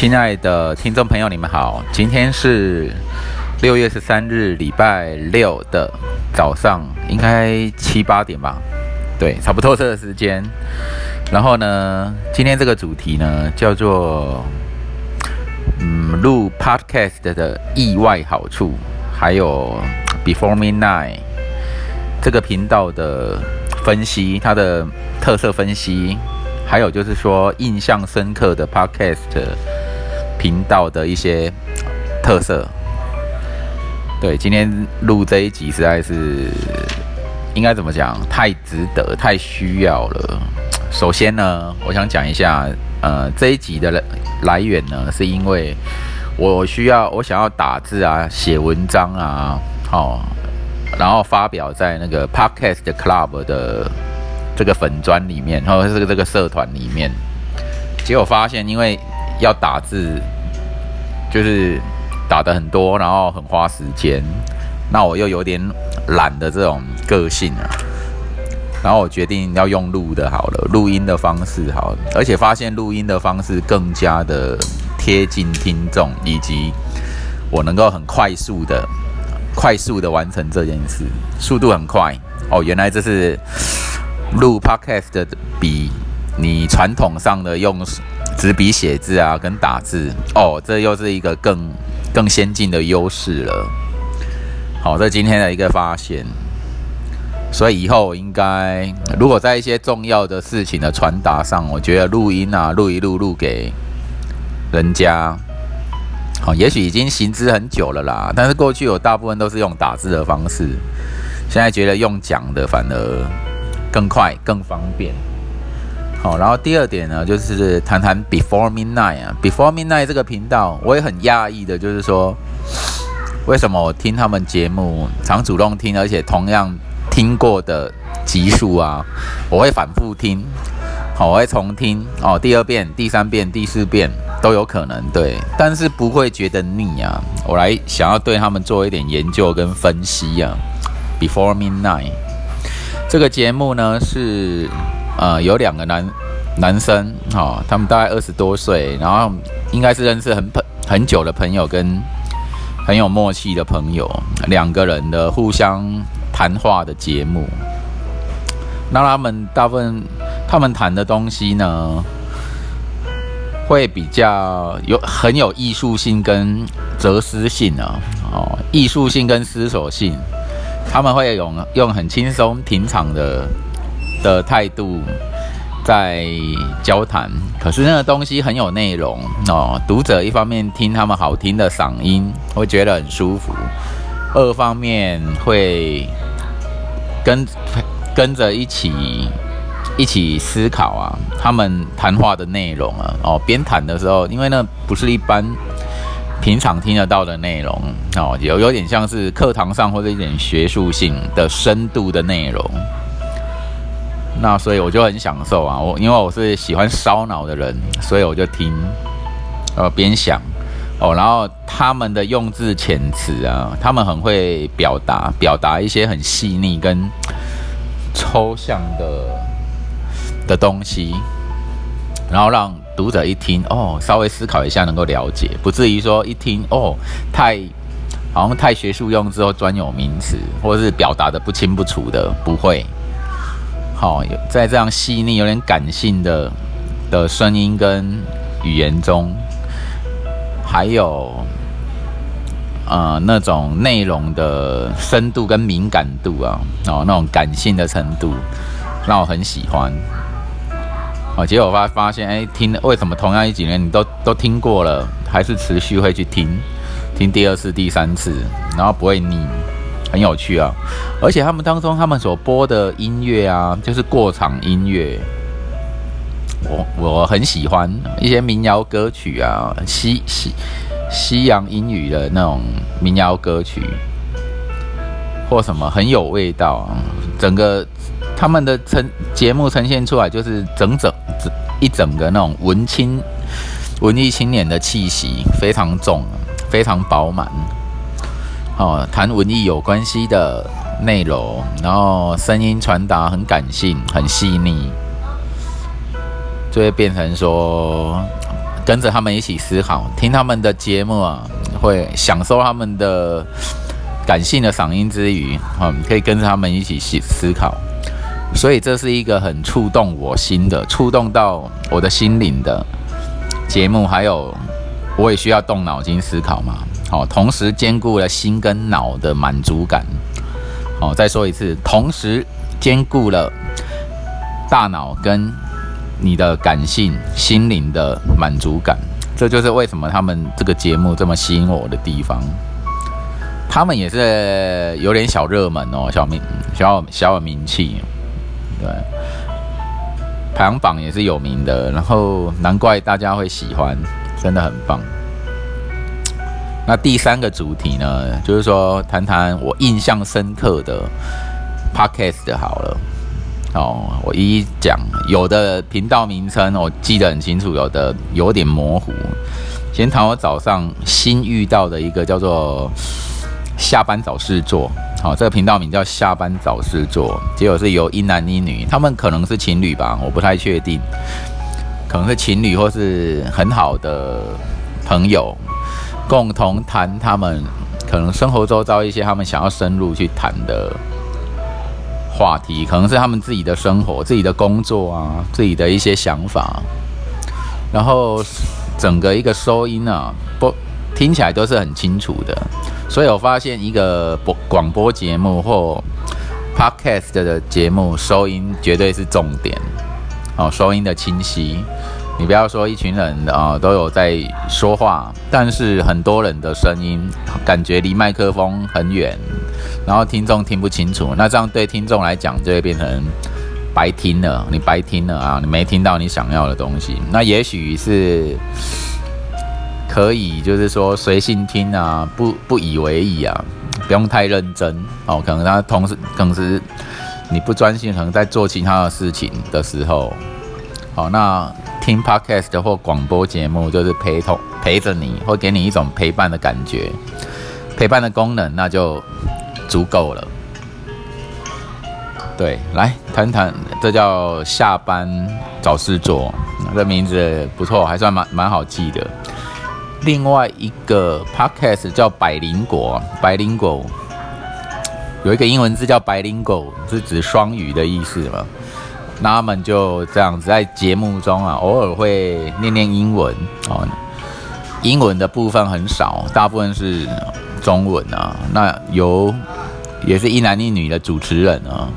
亲爱的听众朋友，你们好，今天是六月十三日，礼拜六的早上，应该七八点吧？对，差不多这个时间。然后呢，今天这个主题呢，叫做嗯，录 Podcast 的意外好处，还有 Before Midnight 这个频道的分析，它的特色分析。还有就是说，印象深刻的 Podcast 频道的一些特色。对，今天录这一集实在是应该怎么讲？太值得，太需要了。首先呢，我想讲一下，呃，这一集的来来源呢，是因为我需要，我想要打字啊，写文章啊，好，然后发表在那个 Podcast Club 的。这个粉砖里面，然后这个这个社团里面，结果发现，因为要打字，就是打的很多，然后很花时间，那我又有点懒的这种个性啊，然后我决定要用录的好了，录音的方式好，而且发现录音的方式更加的贴近听众，以及我能够很快速的、快速的完成这件事，速度很快。哦，原来这是。录 podcast 的比你传统上的用纸笔写字啊，跟打字哦，这又是一个更更先进的优势了。好，这今天的一个发现。所以以后应该，如果在一些重要的事情的传达上，我觉得录音啊，录一录录给人家，好，也许已经行之很久了啦。但是过去有大部分都是用打字的方式，现在觉得用讲的反而。更快更方便，好，然后第二点呢，就是谈谈 Before Midnight 啊，Before Midnight 这个频道，我也很讶异的，就是说，为什么我听他们节目，常主动听，而且同样听过的集数啊，我会反复听，好，我会重听哦，第二遍、第三遍、第四遍都有可能，对，但是不会觉得腻啊。我来想要对他们做一点研究跟分析啊，Before Midnight。这个节目呢是，呃，有两个男男生，哈，他们大概二十多岁，然后应该是认识很朋很久的朋友，跟很有默契的朋友，两个人的互相谈话的节目。那他们大部分他们谈的东西呢，会比较有很有艺术性跟哲思性啊，哦，艺术性跟思索性。他们会用用很轻松平常的的态度在交谈，可是那个东西很有内容哦。读者一方面听他们好听的嗓音，会觉得很舒服；二方面会跟跟着一起一起思考啊，他们谈话的内容啊，哦，边谈的时候，因为那不是一般。平常听得到的内容哦，有有点像是课堂上或者一点学术性的深度的内容，那所以我就很享受啊，我因为我是喜欢烧脑的人，所以我就听，呃边想哦，然后他们的用字遣词啊，他们很会表达，表达一些很细腻跟抽象的的东西，然后让。读者一听哦，稍微思考一下能够了解，不至于说一听哦，太好像太学术用之后专有名词，或者是表达的不清不楚的，不会。好，在这样细腻、有点感性的的声音跟语言中，还有呃那种内容的深度跟敏感度啊，哦那种感性的程度，让我很喜欢。哦，结果发发现，哎，听为什么同样一几年你都都听过了，还是持续会去听，听第二次、第三次，然后不会腻，很有趣啊！而且他们当中他们所播的音乐啊，就是过场音乐，我我很喜欢一些民谣歌曲啊，西西西洋英语的那种民谣歌曲，或什么很有味道啊，整个。他们的呈节目呈现出来就是整整一整个那种文青、文艺青年的气息非常重，非常饱满。哦，谈文艺有关系的内容，然后声音传达很感性、很细腻，就会变成说，跟着他们一起思考，听他们的节目啊，会享受他们的感性的嗓音之余，嗯，可以跟着他们一起思思考。所以这是一个很触动我心的，触动到我的心灵的节目。还有，我也需要动脑筋思考嘛。好，同时兼顾了心跟脑的满足感。好，再说一次，同时兼顾了大脑跟你的感性、心灵的满足感。这就是为什么他们这个节目这么吸引我的地方。他们也是有点小热门哦，小名小小有名气。对，排行榜也是有名的，然后难怪大家会喜欢，真的很棒。那第三个主题呢，就是说谈谈我印象深刻的 podcast 好了。哦，我一一讲，有的频道名称我记得很清楚，有的有点模糊。先谈我早上新遇到的一个叫做下班找事做。好，这个频道名叫下班找事做，结果是由一男一女，他们可能是情侣吧，我不太确定，可能是情侣或是很好的朋友，共同谈他们可能生活周遭一些他们想要深入去谈的话题，可能是他们自己的生活、自己的工作啊、自己的一些想法，然后整个一个收音啊，不听起来都是很清楚的。所以我发现一个播广播节目或 podcast 的节目收音绝对是重点哦，收音的清晰。你不要说一群人啊都有在说话，但是很多人的声音感觉离麦克风很远，然后听众听不清楚。那这样对听众来讲就会变成白听了，你白听了啊，你没听到你想要的东西。那也许是。可以，就是说随性听啊，不不以为意啊，不用太认真哦。可能他同时，同时你不专心，可能在做其他的事情的时候，好，那听 podcast 或广播节目就是陪同陪着你，会给你一种陪伴的感觉，陪伴的功能那就足够了。对，来谈谈，这叫下班找事做，这名字不错，还算蛮蛮好记的。另外一个 podcast 叫百灵果，百灵果有一个英文字叫百灵果，是指双语的意思嘛？那他们就这样子在节目中啊，偶尔会念念英文哦，英文的部分很少，大部分是中文啊。那由也是一男一女的主持人啊，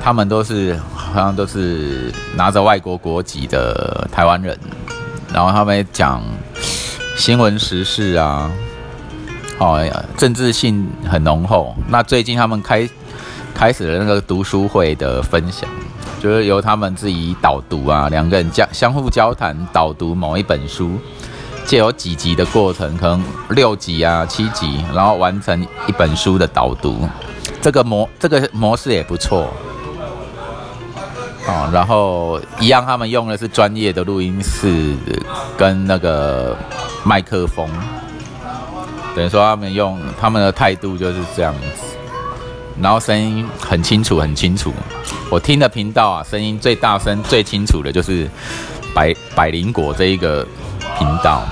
他们都是好像都是拿着外国国籍的台湾人，然后他们讲。新闻时事啊，哦，政治性很浓厚。那最近他们开开始了那个读书会的分享，就是由他们自己导读啊，两个人交相互交谈，导读某一本书，借由几集的过程，可能六集啊、七集，然后完成一本书的导读。这个模这个模式也不错。哦，然后一样，他们用的是专业的录音室跟那个麦克风，等于说他们用他们的态度就是这样子，然后声音很清楚，很清楚。我听的频道啊，声音最大声、最清楚的就是百百灵果这一个频道，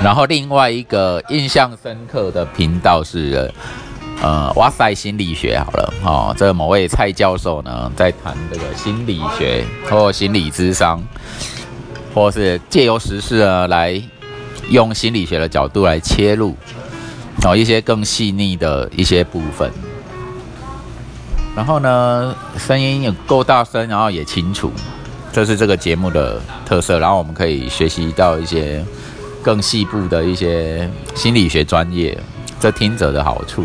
然后另外一个印象深刻的频道是。呃，哇塞，心理学好了，哦，这某位蔡教授呢，在谈这个心理学或心理智商，或是借由时事呢，来用心理学的角度来切入，找一些更细腻的一些部分。然后呢，声音也够大声，然后也清楚，这是这个节目的特色。然后我们可以学习到一些更细部的一些心理学专业，这听者的好处。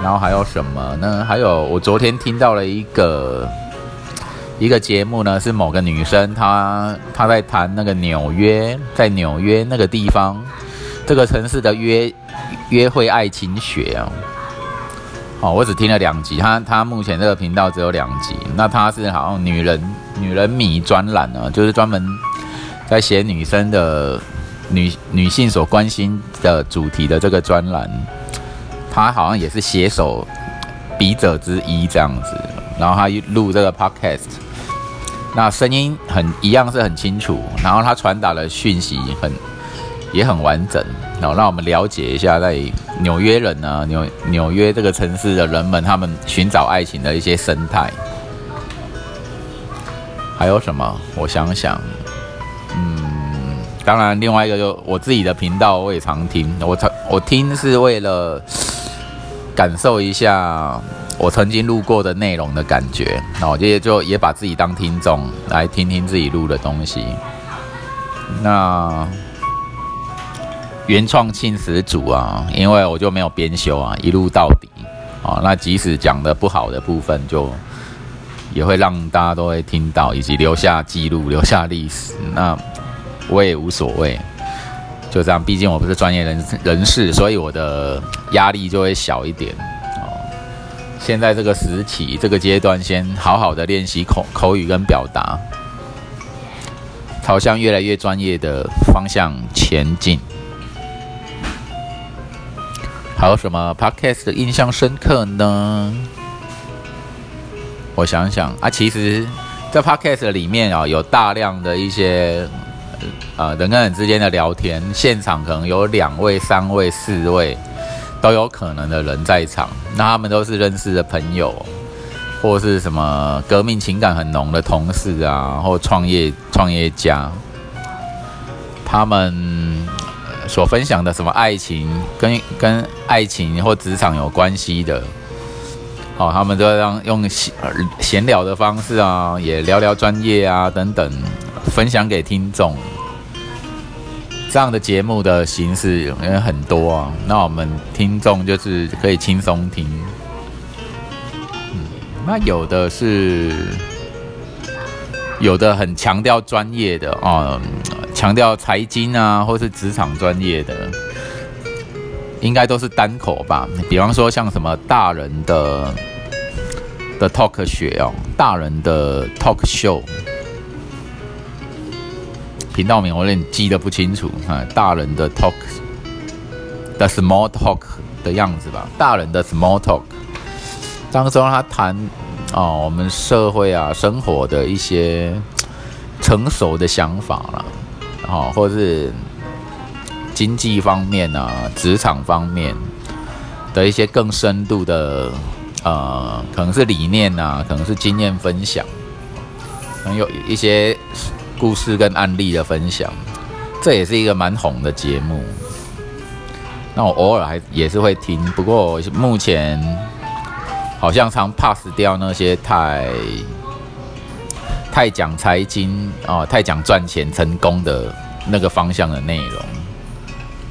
然后还有什么呢？还有我昨天听到了一个一个节目呢，是某个女生她她在谈那个纽约，在纽约那个地方这个城市的约约会爱情学啊。哦，我只听了两集，他他目前这个频道只有两集。那他是好像女人女人迷专栏呢，就是专门在写女生的女女性所关心的主题的这个专栏。他好像也是写手笔者之一这样子，然后他录这个 podcast，那声音很一样是很清楚，然后他传达的讯息很也很完整，然后让我们了解一下在纽约人呢，纽纽约这个城市的人们他们寻找爱情的一些生态。还有什么？我想想，嗯，当然，另外一个就我自己的频道，我也常听。我常我听是为了感受一下我曾经录过的内容的感觉。那我也就也把自己当听众来听听自己录的东西。那原创性十足啊，因为我就没有编修啊，一路到底啊。那即使讲的不好的部分，就。也会让大家都会听到，以及留下记录、留下历史。那我也无所谓，就这样。毕竟我不是专业人人士，所以我的压力就会小一点。哦，现在这个时期、这个阶段，先好好的练习口口语跟表达，朝向越来越专业的方向前进。还有什么 podcast 的印象深刻呢？我想想啊，其实，在 podcast 里面啊，有大量的一些呃人跟人之间的聊天，现场可能有两位、三位、四位都有可能的人在场。那他们都是认识的朋友，或是什么革命情感很浓的同事啊，或创业创业家，他们所分享的什么爱情，跟跟爱情或职场有关系的。哦，他们都让用闲闲聊的方式啊，也聊聊专业啊等等，分享给听众。这样的节目的形式因为很多啊，那我们听众就是可以轻松听。嗯，那有的是有的很强调专业的啊，强调财经啊，或是职场专业的。应该都是单口吧，比方说像什么大人的的 talk 学哦，大人的 talk show 频道名我有点记得不清楚啊，大人的 talk 的 small talk 的样子吧，大人的 small talk 当中他谈哦我们社会啊生活的一些成熟的想法了，哦或是。经济方面啊，职场方面的一些更深度的，呃，可能是理念啊，可能是经验分享，可能有一些故事跟案例的分享，这也是一个蛮红的节目。那我偶尔还也是会听，不过目前好像常 pass 掉那些太太讲财经哦，太讲赚钱成功的那个方向的内容。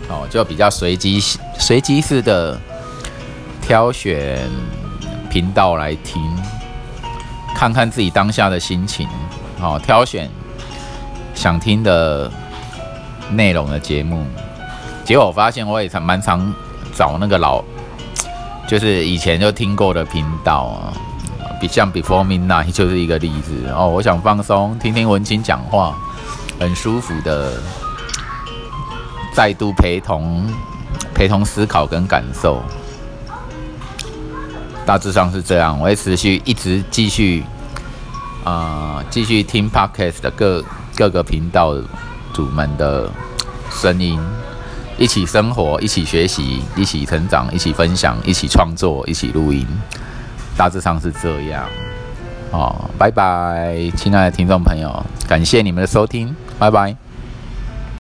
哦，就比较随机、随机式的挑选频道来听，看看自己当下的心情，哦，挑选想听的内容的节目。结果我发现我也常蛮常找那个老，就是以前就听过的频道啊，比像 Before Midnight 就是一个例子。哦，我想放松，听听文青讲话，很舒服的。再度陪同，陪同思考跟感受，大致上是这样。我会持续一直继续，啊，继续听 podcast 的各各个频道主们的声音，一起生活，一起学习，一起成长，一起分享，一起创作，一起录音。大致上是这样。哦，拜拜，亲爱的听众朋友，感谢你们的收听，拜拜。